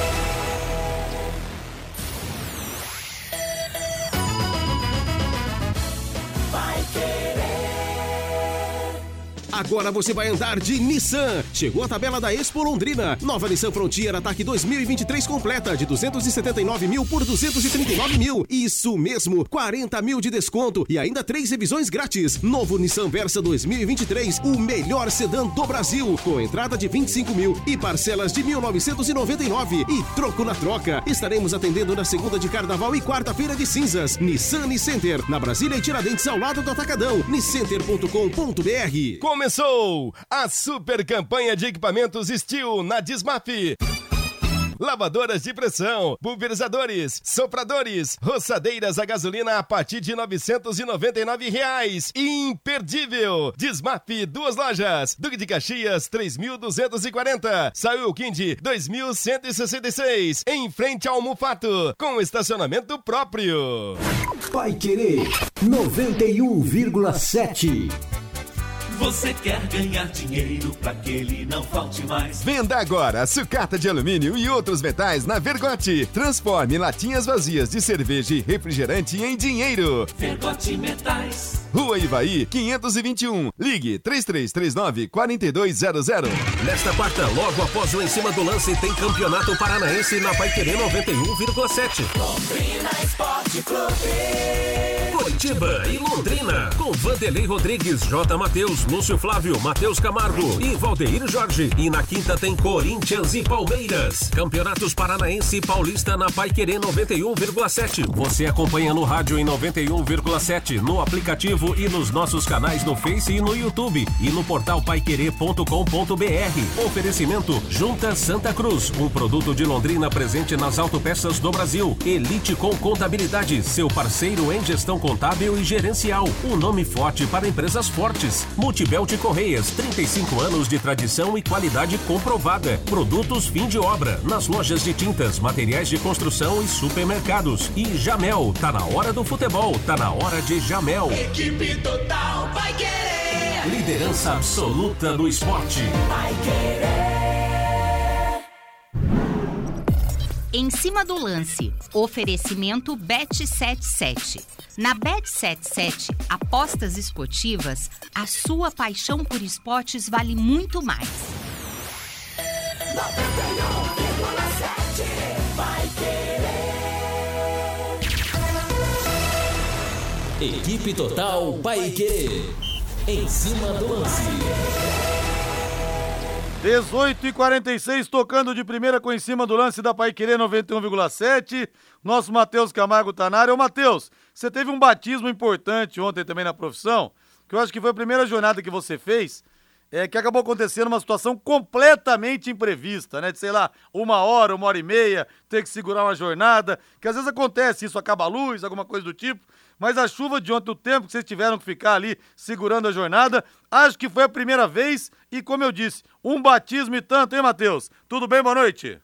Agora você vai andar de Nissan. Chegou a tabela da Expo Londrina. Nova Nissan Frontier Ataque 2023 completa de 279 mil por 239 mil. Isso mesmo, 40 mil de desconto e ainda três revisões grátis. Novo Nissan Versa 2023, o melhor sedã do Brasil, com entrada de 25 mil e parcelas de 1.999 e troco na troca. Estaremos atendendo na segunda de Carnaval e quarta-feira de cinzas. Nissan Nicenter, na Brasília e Tiradentes ao lado do Atacadão. Nicenter.com.br. Começou a super campanha de equipamentos Steel na Dismaf. Lavadoras de pressão, pulverizadores, sopradores, roçadeiras a gasolina a partir de 999 reais. Imperdível! Desmaf, duas lojas. Duque de Caxias, 3.240. Saiu Quindi, 2.166. Em frente ao Mufato, com estacionamento próprio. Pai Querer 91,7. Você quer ganhar dinheiro pra que ele não falte mais? Venda agora sucata de alumínio e outros metais na Vergote. Transforme latinhas vazias de cerveja e refrigerante em dinheiro. Vergote Metais. Rua Ivaí, 521. Ligue 3339-4200. Nesta quarta, logo após o Em Cima do Lance, tem Campeonato Paranaense na Paiquerê 91,7. Londrina Esporte Clube. Curitiba e Londrina, com Vanderlei Rodrigues, J. Matheus, Lúcio Flávio, Matheus Camargo e Valdeir Jorge. E na quinta tem Corinthians e Palmeiras. Campeonatos Paranaense e Paulista na Paiquerê 91,7. Você acompanha no rádio em 91,7, no aplicativo e nos nossos canais no Face e no YouTube. E no portal paiquerê.com.br. Oferecimento Junta Santa Cruz, um produto de Londrina presente nas autopeças do Brasil. Elite com Contabilidade, seu parceiro em gestão contábil e gerencial. Um nome forte para empresas fortes. Multibelt Correias, 35 anos de tradição e qualidade comprovada. Produtos fim de obra, nas lojas de tintas, materiais de construção e supermercados. E Jamel, tá na hora do futebol, tá na hora de Jamel. Equipe Total vai querer. Liderança absoluta do esporte. Vai querer. Em cima do lance, oferecimento Bet77. Na Bet77, apostas esportivas, a sua paixão por esportes vale muito mais. 91,7 vai querer. Equipe Total Paique. Em cima do lance. 18 e 46 tocando de primeira com em cima do lance da Paiquerê 91,7. Nosso Matheus Camargo tá na área. Ô, Matheus, você teve um batismo importante ontem também na profissão, que eu acho que foi a primeira jornada que você fez, é, que acabou acontecendo uma situação completamente imprevista, né? De, sei lá, uma hora, uma hora e meia, ter que segurar uma jornada, que às vezes acontece isso, acaba a luz, alguma coisa do tipo. Mas a chuva de ontem, o tempo que vocês tiveram que ficar ali segurando a jornada, acho que foi a primeira vez e, como eu disse, um batismo e tanto, hein, Matheus? Tudo bem? Boa noite.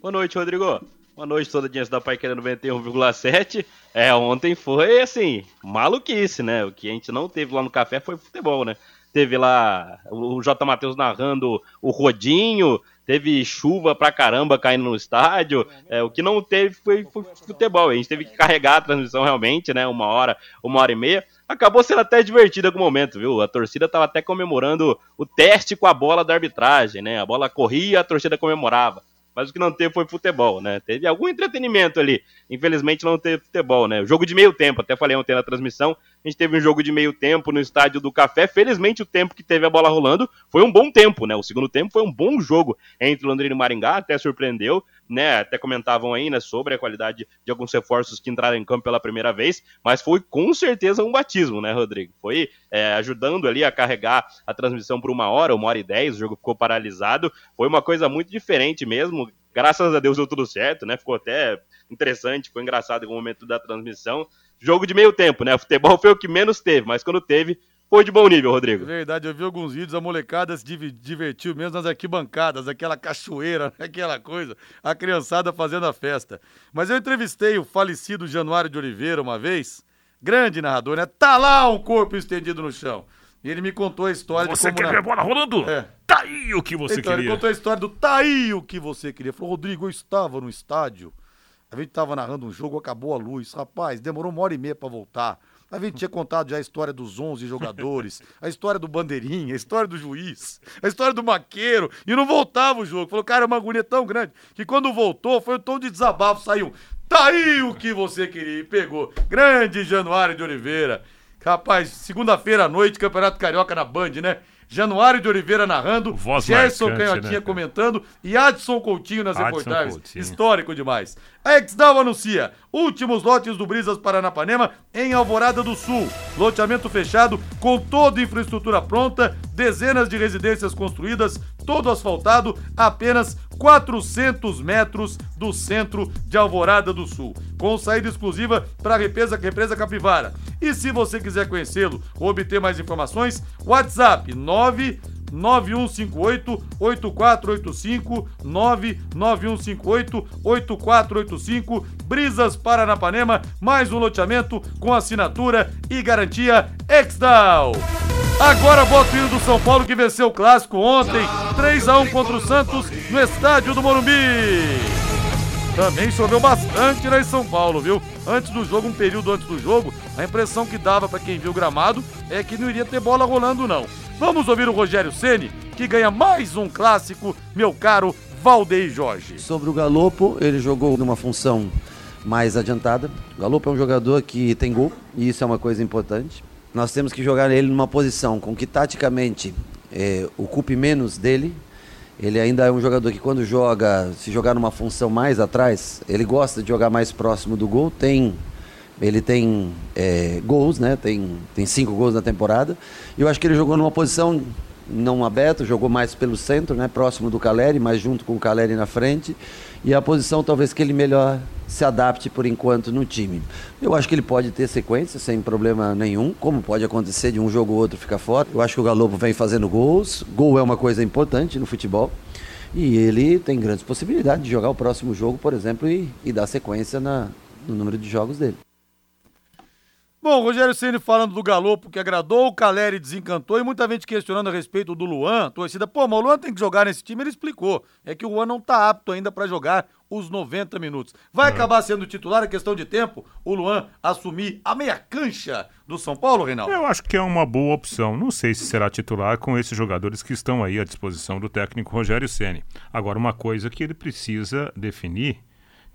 Boa noite, Rodrigo. Boa noite, toda a audiência da Paiqueira 91,7. É, ontem foi, assim, maluquice, né? O que a gente não teve lá no café foi futebol, né? Teve lá o J. Matheus narrando o Rodinho, teve chuva pra caramba caindo no estádio. É, o que não teve foi, foi futebol. A gente teve que carregar a transmissão realmente, né? Uma hora, uma hora e meia. Acabou sendo até divertido algum momento, viu? A torcida tava até comemorando o teste com a bola da arbitragem, né? A bola corria, a torcida comemorava. Mas o que não teve foi futebol, né? Teve algum entretenimento ali. Infelizmente não teve futebol, né? O jogo de meio tempo, até falei ontem na transmissão, a gente teve um jogo de meio tempo no estádio do Café. Felizmente o tempo que teve a bola rolando foi um bom tempo, né? O segundo tempo foi um bom jogo entre Londrina e Maringá, até surpreendeu, né? Até comentavam aí, né, sobre a qualidade de alguns reforços que entraram em campo pela primeira vez, mas foi com certeza um batismo, né, Rodrigo? Foi é, ajudando ali a carregar a transmissão por uma hora, uma hora e dez, o jogo ficou paralisado. Foi uma coisa muito diferente mesmo. Graças a Deus deu tudo certo, né? Ficou até interessante, foi engraçado algum momento da transmissão. Jogo de meio tempo, né? O futebol foi o que menos teve, mas quando teve, foi de bom nível, Rodrigo. É verdade, eu vi alguns vídeos, a molecada se divertiu mesmo nas arquibancadas, aquela cachoeira, aquela coisa, a criançada fazendo a festa. Mas eu entrevistei o falecido Januário de Oliveira uma vez, grande narrador, né? Tá lá um corpo estendido no chão. E ele me contou a história você de como... Você quer ver a bola rolando? É. Tá aí o que você então, queria. Ele contou a história do tá aí o que você queria. Falou, Rodrigo, eu estava no estádio, a gente estava narrando um jogo, acabou a luz. Rapaz, demorou uma hora e meia para voltar. A gente tinha contado já a história dos 11 jogadores, a história do bandeirinha, a história do juiz, a história do maqueiro, e não voltava o jogo. Falou, cara, é uma agonia tão grande que quando voltou foi o tom de desabafo, saiu. Tá aí o que você queria e pegou. Grande Januário de Oliveira. Rapaz, segunda-feira à noite, Campeonato Carioca na Band, né? Januário de Oliveira narrando, Voz Gerson marcante, Canhotinha né, comentando e Adson Coutinho nas Adson reportagens. Coutinho. Histórico demais. A Exdal anuncia últimos lotes do Brisas Paranapanema em Alvorada do Sul. Loteamento fechado com toda a infraestrutura pronta, dezenas de residências construídas, todo asfaltado, apenas 400 metros do centro de Alvorada do Sul, com saída exclusiva para a represa, represa Capivara. E se você quiser conhecê-lo ou obter mais informações, WhatsApp 9 9158-8485, 99158-8485, Brisas Paranapanema, mais um loteamento com assinatura e garantia Exdal. Agora bota o hino do São Paulo que venceu o clássico ontem, 3 a 1 contra o Santos no estádio do Morumbi. Também choveu bastante lá em São Paulo, viu? Antes do jogo, um período antes do jogo, a impressão que dava para quem viu o gramado é que não iria ter bola rolando não. Vamos ouvir o Rogério Ceni, que ganha mais um clássico, meu caro Valdeir Jorge. Sobre o Galopo, ele jogou numa função mais adiantada. O Galopo é um jogador que tem gol, e isso é uma coisa importante. Nós temos que jogar ele numa posição com que taticamente é, ocupe menos dele. Ele ainda é um jogador que quando joga, se jogar numa função mais atrás, ele gosta de jogar mais próximo do gol, tem ele tem é, gols, né? Tem, tem cinco gols na temporada. E eu acho que ele jogou numa posição não aberta, jogou mais pelo centro, né? Próximo do Caleri, mais junto com o Caleri na frente. E a posição talvez que ele melhor se adapte por enquanto no time. Eu acho que ele pode ter sequência sem problema nenhum, como pode acontecer de um jogo ou outro ficar fora. Eu acho que o Galopo vem fazendo gols. Gol é uma coisa importante no futebol. E ele tem grandes possibilidades de jogar o próximo jogo, por exemplo, e, e dar sequência na, no número de jogos dele. Bom, Rogério Ceni falando do Galopo que agradou, o Caleri desencantou e muita gente questionando a respeito do Luan. Torcida, pô, mas o Luan tem que jogar nesse time, ele explicou. É que o Luan não tá apto ainda para jogar os 90 minutos. Vai acabar sendo titular, é questão de tempo, o Luan assumir a meia cancha do São Paulo, Reinaldo? Eu acho que é uma boa opção. Não sei se será titular com esses jogadores que estão aí à disposição do técnico Rogério Ceni. Agora, uma coisa que ele precisa definir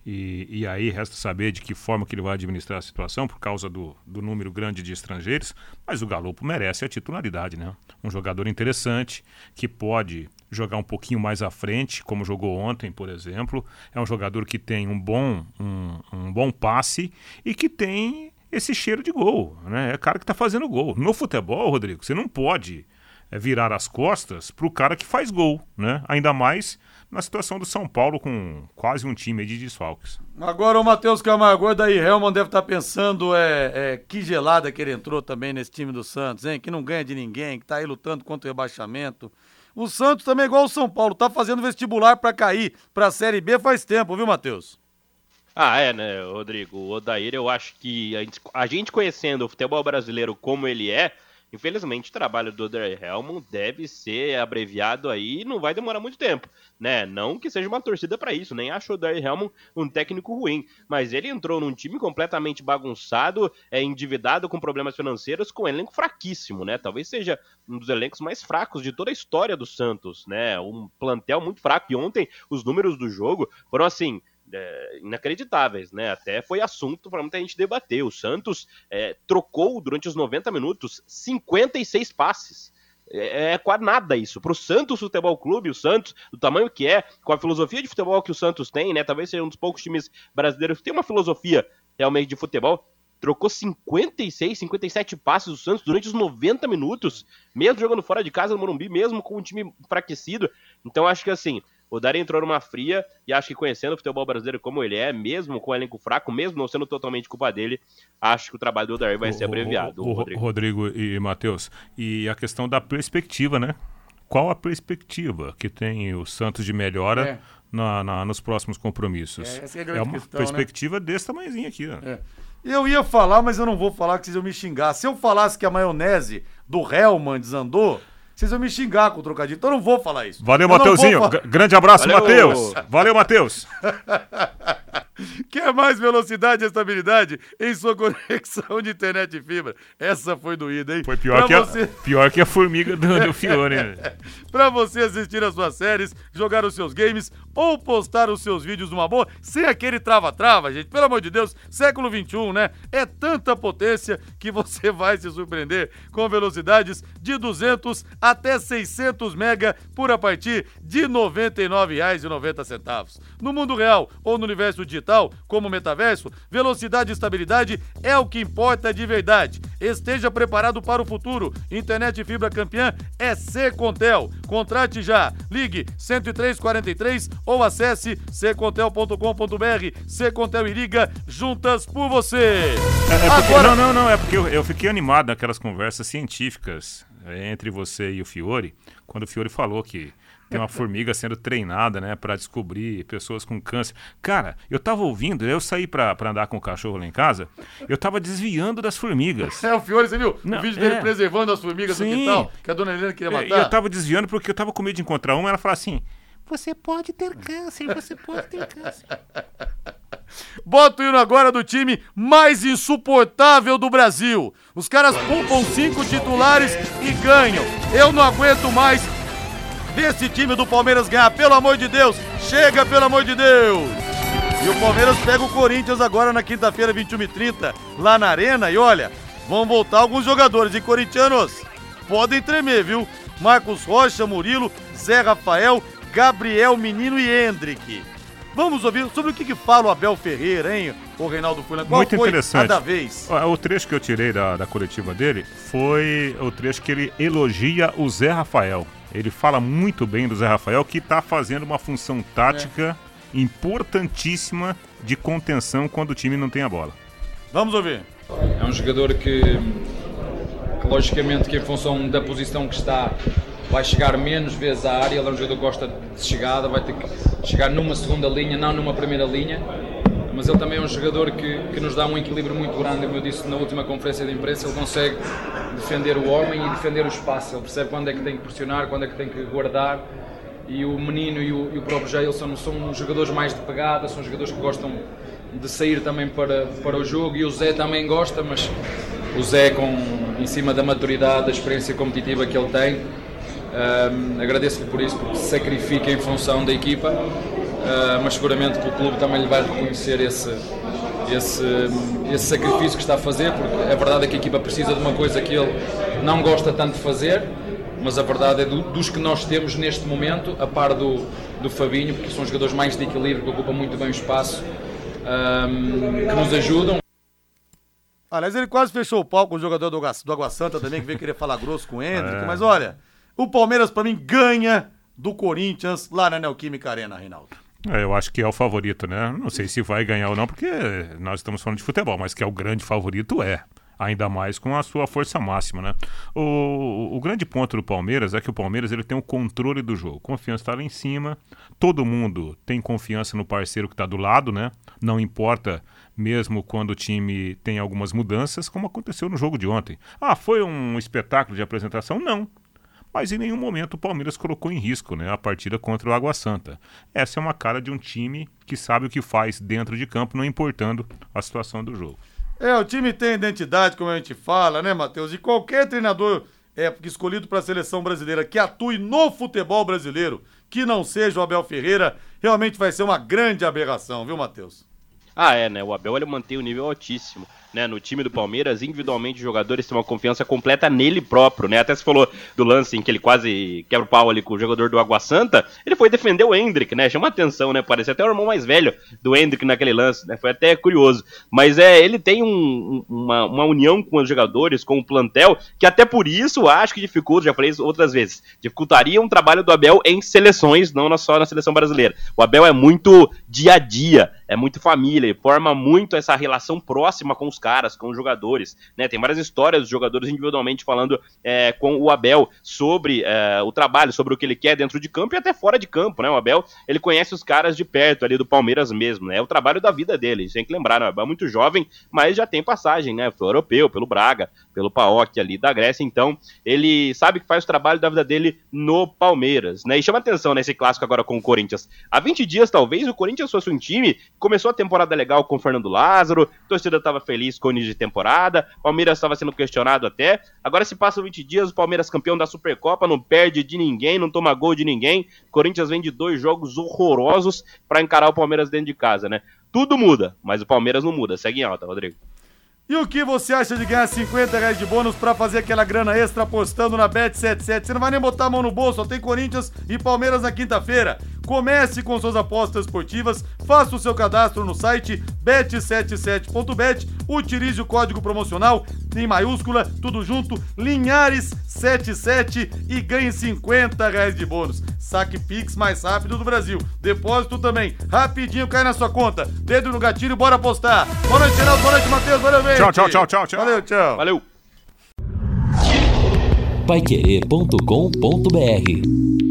e, e, aí resta saber de que forma que ele vai administrar a situação por causa do, do número grande de estrangeiros, mas o Galopo merece a titularidade, né? Um jogador interessante que pode jogar um pouquinho mais à frente, como jogou ontem, por exemplo. É um jogador que tem um bom, um, um bom passe e que tem esse cheiro de gol, né? É cara que está fazendo gol. No futebol, Rodrigo, você não pode é, virar as costas para o cara que faz gol, né? Ainda mais na situação do São Paulo com quase um time de desfalques. Agora o Matheus Camargo daí, Helman deve estar tá pensando é, é, que gelada que ele entrou também nesse time do Santos, hein? Que não ganha de ninguém, que tá aí lutando contra o rebaixamento. O Santos também, igual o São Paulo, tá fazendo vestibular para cair pra Série B faz tempo, viu, Matheus? Ah, é, né, Rodrigo? O Odair, eu acho que a gente, a gente conhecendo o futebol brasileiro como ele é, Infelizmente, o trabalho do Oder Helmond deve ser abreviado aí e não vai demorar muito tempo, né? Não que seja uma torcida para isso, nem acho o Oder Helmond um técnico ruim, mas ele entrou num time completamente bagunçado, é endividado com problemas financeiros, com um elenco fraquíssimo, né? Talvez seja um dos elencos mais fracos de toda a história do Santos, né? Um plantel muito fraco e ontem os números do jogo foram assim, é, inacreditáveis, né? Até foi assunto para muita gente debater. O Santos é, trocou durante os 90 minutos 56 passes. É, é quase nada isso. Para o Santos Futebol Clube, o Santos, do tamanho que é, com a filosofia de futebol que o Santos tem, né? Talvez seja um dos poucos times brasileiros que tem uma filosofia realmente de futebol. Trocou 56, 57 passes do Santos durante os 90 minutos, mesmo jogando fora de casa no Morumbi, mesmo com um time enfraquecido. Então acho que assim, o Dari entrou numa fria e acho que conhecendo o futebol brasileiro como ele é, mesmo com o elenco fraco, mesmo não sendo totalmente culpa dele, acho que o trabalho do Dari vai o, ser abreviado. O, o, Rodrigo. Rodrigo e Matheus, e a questão da perspectiva, né? Qual a perspectiva que tem o Santos de melhora é. na, na, nos próximos compromissos? É, é, é uma questão, né? perspectiva né? desse tamanhozinho aqui. Ó. É. Eu ia falar, mas eu não vou falar que vocês iam me xingar. Se eu falasse que a maionese do Hellman desandou, vocês vão me xingar com o trocadilho, então eu não vou falar isso. Valeu, Mateuzinho. Grande abraço, Matheus. Valeu, Matheus. Quer mais velocidade e estabilidade em sua conexão de internet e fibra? Essa foi doída, hein? Foi pior, que, você... a, pior que a formiga do, do Fiore. pra você assistir as suas séries, jogar os seus games ou postar os seus vídeos numa boa, sem aquele trava-trava, gente. Pelo amor de Deus, século 21, né? É tanta potência que você vai se surpreender com velocidades de 200 até 600 mega por a partir de R$ 99,90. No mundo real ou no universo digital, como o metaverso, velocidade e estabilidade é o que importa de verdade. Esteja preparado para o futuro. Internet fibra campeã é Contel. Contrate já. Ligue 10343 ou acesse ccontel.com.br. Secontel e liga juntas por você. É, é porque, Agora... Não, não, não. É porque eu, eu fiquei animado naquelas conversas científicas é, entre você e o Fiore, quando o Fiore falou que tem uma formiga sendo treinada, né, para descobrir pessoas com câncer. Cara, eu tava ouvindo, eu saí pra, pra andar com o cachorro lá em casa, eu tava desviando das formigas. É, o Fiore, você viu? Não, o vídeo dele é... preservando as formigas Sim. no quintal, que a dona Helena queria matar. É, eu tava desviando porque eu tava com medo de encontrar uma, ela falou assim: você pode ter câncer, você pode ter câncer. Bota o hino agora do time mais insuportável do Brasil. Os caras poupam cinco titulares e ganham. Eu não aguento mais ver esse time do Palmeiras ganhar. Pelo amor de Deus, chega, pelo amor de Deus. E o Palmeiras pega o Corinthians agora na quinta-feira, 21h30, lá na Arena. E olha, vão voltar alguns jogadores. E corintianos, podem tremer, viu? Marcos Rocha, Murilo, Zé Rafael Gabriel Menino e Hendrick. Vamos ouvir sobre o que, que fala o Abel Ferreira, hein, o Reinaldo Fulano? Qual Muito interessante. cada vez? O trecho que eu tirei da, da coletiva dele foi o trecho que ele elogia o Zé Rafael. Ele fala muito bem do Zé Rafael, que está fazendo uma função tática é. importantíssima de contenção quando o time não tem a bola. Vamos ouvir. É um jogador que, que logicamente, que em função da posição que está, vai chegar menos vezes à área, ele é um jogador que gosta de chegada, vai ter que chegar numa segunda linha, não numa primeira linha, mas ele também é um jogador que, que nos dá um equilíbrio muito grande, como eu disse na última conferência de imprensa, ele consegue defender o homem e defender o espaço, ele percebe quando é que tem que pressionar, quando é que tem que guardar, e o menino e o, e o próprio Jair são, jogadores mais de pegada, são jogadores que gostam de sair também para, para o jogo, e o Zé também gosta, mas o Zé com, em cima da maturidade, da experiência competitiva que ele tem, um, Agradeço-lhe por isso, porque se sacrifica em função da equipa, mas seguramente que o clube também lhe vai reconhecer esse, esse, esse sacrifício que está a fazer, porque a verdade é que a equipa precisa de uma coisa que ele não gosta tanto de fazer, mas a verdade é do, dos que nós temos neste momento, a par do, do Fabinho, porque são jogadores mais de equilíbrio, que ocupam muito bem o espaço, um, que nos ajudam. Aliás, ele quase fechou o pau com o jogador do, do Água Santa também, que veio querer falar grosso com o Hendrick, é. mas olha. O Palmeiras, para mim, ganha do Corinthians lá na Neoquímica Arena, Reinaldo. É, eu acho que é o favorito, né? Não sei se vai ganhar ou não, porque nós estamos falando de futebol, mas que é o grande favorito é. Ainda mais com a sua força máxima, né? O, o grande ponto do Palmeiras é que o Palmeiras ele tem o controle do jogo. Confiança está lá em cima, todo mundo tem confiança no parceiro que está do lado, né? Não importa mesmo quando o time tem algumas mudanças, como aconteceu no jogo de ontem. Ah, foi um espetáculo de apresentação? Não. Mas em nenhum momento o Palmeiras colocou em risco né, a partida contra o Água Santa. Essa é uma cara de um time que sabe o que faz dentro de campo, não importando a situação do jogo. É, o time tem identidade, como a gente fala, né, Matheus? E qualquer treinador é escolhido para a seleção brasileira que atue no futebol brasileiro, que não seja o Abel Ferreira, realmente vai ser uma grande aberração, viu, Matheus? Ah, é, né? O Abel ele mantém o um nível altíssimo né, no time do Palmeiras, individualmente os jogadores têm uma confiança completa nele próprio, né? Até se falou do lance em que ele quase quebra o pau ali com o jogador do Água Santa, ele foi defender o Hendrick, né? Chama atenção, né? Parece até o irmão mais velho do Hendrick naquele lance, né? Foi até curioso. Mas é, ele tem um, uma, uma união com os jogadores, com o plantel, que até por isso acho que dificulta, já falei isso outras vezes, dificultaria um trabalho do Abel em seleções, não só na seleção brasileira. O Abel é muito dia a dia, é muito família, e forma muito essa relação próxima com os caras, com os jogadores. Né? Tem várias histórias dos jogadores individualmente falando é, com o Abel sobre é, o trabalho, sobre o que ele quer dentro de campo e até fora de campo. Né? O Abel ele conhece os caras de perto ali do Palmeiras mesmo. Né? É o trabalho da vida dele. Tem que lembrar, né? o Abel é muito jovem, mas já tem passagem né? pelo europeu, pelo Braga, pelo Paok ali da Grécia. Então ele sabe que faz o trabalho da vida dele no Palmeiras. Né? E chama atenção nesse clássico agora com o Corinthians. Há 20 dias, talvez, o Corinthians fosse um time começou a temporada legal com o Fernando Lázaro, a torcida estava feliz início de temporada, Palmeiras estava sendo questionado até. Agora se passam 20 dias, o Palmeiras campeão da Supercopa, não perde de ninguém, não toma gol de ninguém. Corinthians vem de dois jogos horrorosos para encarar o Palmeiras dentro de casa, né? Tudo muda, mas o Palmeiras não muda. Segue em alta, Rodrigo. E o que você acha de ganhar 50 reais de bônus para fazer aquela grana extra apostando na Bet77? Você não vai nem botar a mão no bolso, só tem Corinthians e Palmeiras na quinta-feira. Comece com suas apostas esportivas, faça o seu cadastro no site bet77.bet, utilize o código promocional em maiúscula, tudo junto, Linhares77 e ganhe 50 reais de bônus. Saque Pix mais rápido do Brasil. Depósito também, rapidinho cai na sua conta. Dedo no gatilho, bora apostar. Boa noite, Geraldo, boa noite, Matheus, valeu, gente. Tchau, tchau, tchau, tchau, tchau. Valeu, tchau. Valeu. Paiquerê.com.br